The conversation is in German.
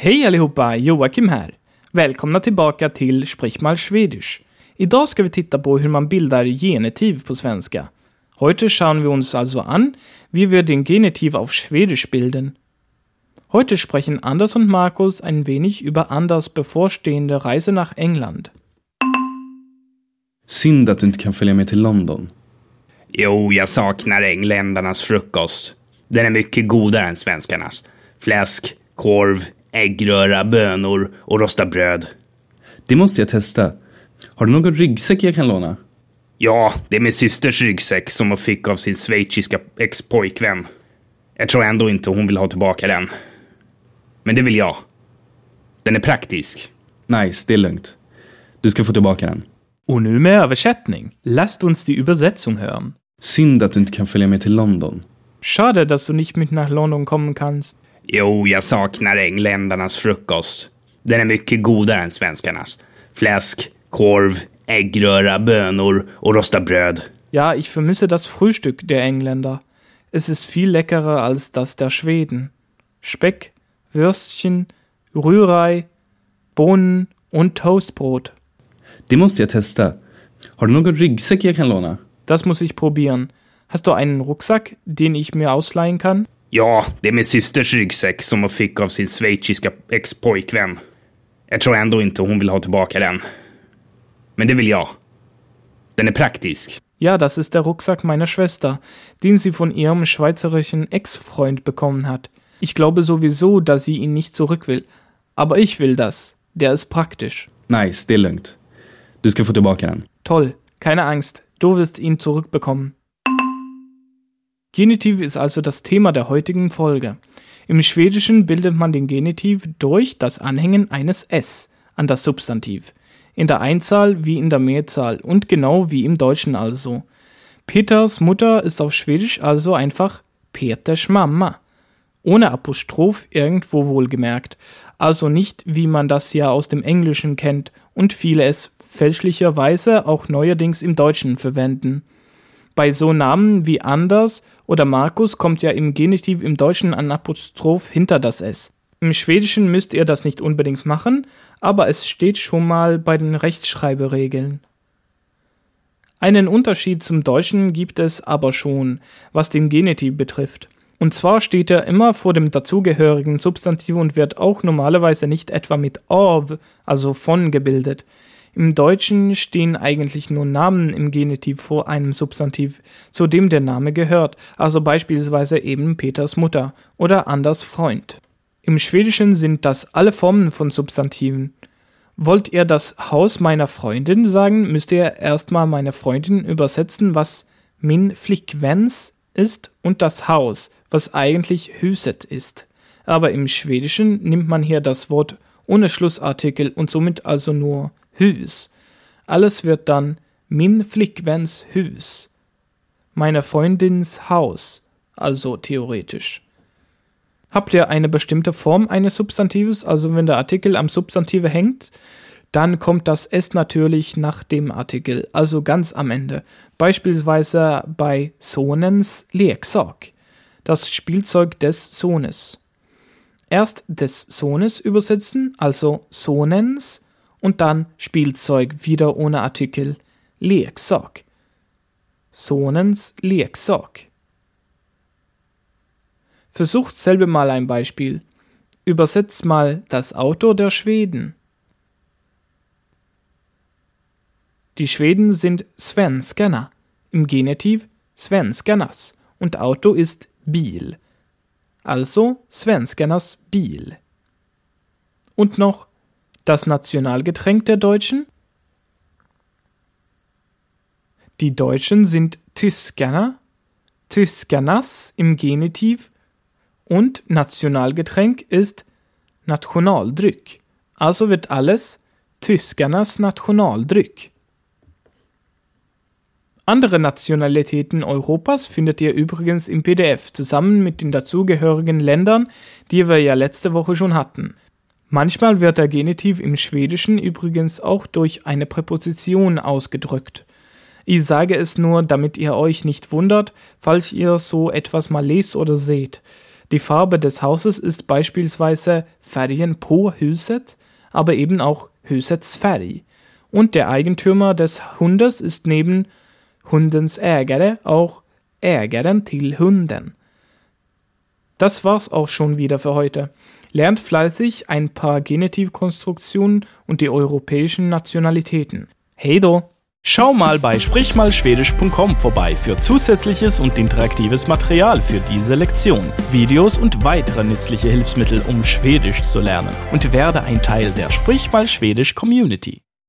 Hej allihopa, Joakim här. Välkomna tillbaka till Sprich mal Schwedisch. Idag ska vi titta på hur man bildar genitiv på svenska. Heute schauen wir uns also an, wie wir den Genitiv auf Schwedisch bilden. Heute sprechen Anders und Markus ein wenig über Anders bevorstehende Reise nach England. Synd att du inte kan följa med till London. Jo, jag saknar engländarnas frukost. Den är mycket godare än svenskarnas. Fläsk, korv, äggröra, bönor och rostat bröd. Det måste jag testa. Har du någon ryggsäck jag kan låna? Ja, det är min systers ryggsäck som hon fick av sin schweiziska ex-pojkvän. Jag tror ändå inte hon vill ha tillbaka den. Men det vill jag. Den är praktisk. Nice, det är lugnt. Du ska få tillbaka den. Und nu med översättning. Lasst uns die Übersetzung hören. Synd att du inte kan följa med till London. Schade, dass du nicht mit nach London kommen kannst. Jo, jag saknar engländarnas frukost. Den är mycket godare än svenskarnas. Fläsk, korv, äggröra, bönor och rostat bröd. Ja, ich vermisse das Frühstück der Engländer. Es ist viel leckerer als das der Schweden. Speck, Würstchen, Rührei, Bohnen und Toastbrot. Det måste jag testa. Har du någon ryggsäck jag kan låna? Das muss ich probieren. Hast du einen Rucksack, den ich mir ausleihen kann? Ja, det är min systers ryggsäck som hon fick av sin schweiziska ex-pojkvän. Jag tror ändå inte hon vill ha tillbaka den. Men det vill jag. Den är praktisk. Ja, das ist der Rucksack meiner Schwester, den sie von ihrem schweizerischen Ex-Freund bekommen hat. Ich glaube sowieso, dass sie ihn nicht zurück will. Aber ich will das. Der ist praktisch. Nice, det är lugnt. Du ska få tillbaka den. Toll, keine Angst, du wirst ihn zurückbekommen. Genitiv ist also das Thema der heutigen Folge. Im Schwedischen bildet man den Genitiv durch das Anhängen eines S an das Substantiv. In der Einzahl wie in der Mehrzahl und genau wie im Deutschen also. Peters Mutter ist auf Schwedisch also einfach Peters Mama. Ohne Apostroph irgendwo wohlgemerkt. Also nicht, wie man das ja aus dem Englischen kennt und viele es fälschlicherweise auch neuerdings im Deutschen verwenden. Bei so Namen wie Anders oder Markus kommt ja im Genitiv im Deutschen ein Apostroph hinter das S. Im Schwedischen müsst ihr das nicht unbedingt machen, aber es steht schon mal bei den Rechtschreiberegeln. Einen Unterschied zum Deutschen gibt es aber schon, was den Genitiv betrifft. Und zwar steht er immer vor dem dazugehörigen Substantiv und wird auch normalerweise nicht etwa mit of, also von, gebildet. Im Deutschen stehen eigentlich nur Namen im Genitiv vor einem Substantiv, zu dem der Name gehört, also beispielsweise eben Peters Mutter oder Anders Freund. Im Schwedischen sind das alle Formen von Substantiven. Wollt ihr das Haus meiner Freundin sagen, müsst ihr erstmal meine Freundin übersetzen, was min flickväns ist und das Haus, was eigentlich Huset ist. Aber im Schwedischen nimmt man hier das Wort ohne Schlussartikel und somit also nur Hus. Alles wird dann min flickväns Hus. Meine Freundins Haus, also theoretisch. Habt ihr eine bestimmte Form eines Substantives, also wenn der Artikel am Substantive hängt, dann kommt das S natürlich nach dem Artikel, also ganz am Ende. Beispielsweise bei Sonens Leksak, das Spielzeug des Sohnes. Erst des Sohnes übersetzen, also Sonens, und dann Spielzeug wieder ohne Artikel, Leksak. Sonens Leksak. Versucht selber mal ein Beispiel. Übersetzt mal das Auto der Schweden. Die Schweden sind svenskarna, im Genitiv svenskarnas und Auto ist bil. Also svenskarnas bil. Und noch das Nationalgetränk der Deutschen? Die Deutschen sind Tyskarna, Tyskarnas im Genitiv und Nationalgetränk ist Nationaldryck. Also wird alles Tyskarnas Nationaldryck. Andere Nationalitäten Europas findet ihr übrigens im PDF zusammen mit den dazugehörigen Ländern, die wir ja letzte Woche schon hatten. Manchmal wird der Genitiv im Schwedischen übrigens auch durch eine Präposition ausgedrückt. Ich sage es nur, damit ihr euch nicht wundert, falls ihr so etwas mal lest oder seht. Die Farbe des Hauses ist beispielsweise Färgen på huset, aber eben auch husets Färg. Und der Eigentümer des Hundes ist neben Hundens Ägare auch Ägaren till Hunden. Das war's auch schon wieder für heute. Lernt fleißig ein paar Genitivkonstruktionen und die europäischen Nationalitäten. Hey do! Schau mal bei sprichmalschwedisch.com vorbei für zusätzliches und interaktives Material für diese Lektion, Videos und weitere nützliche Hilfsmittel, um Schwedisch zu lernen und werde ein Teil der Sprich mal Schwedisch Community.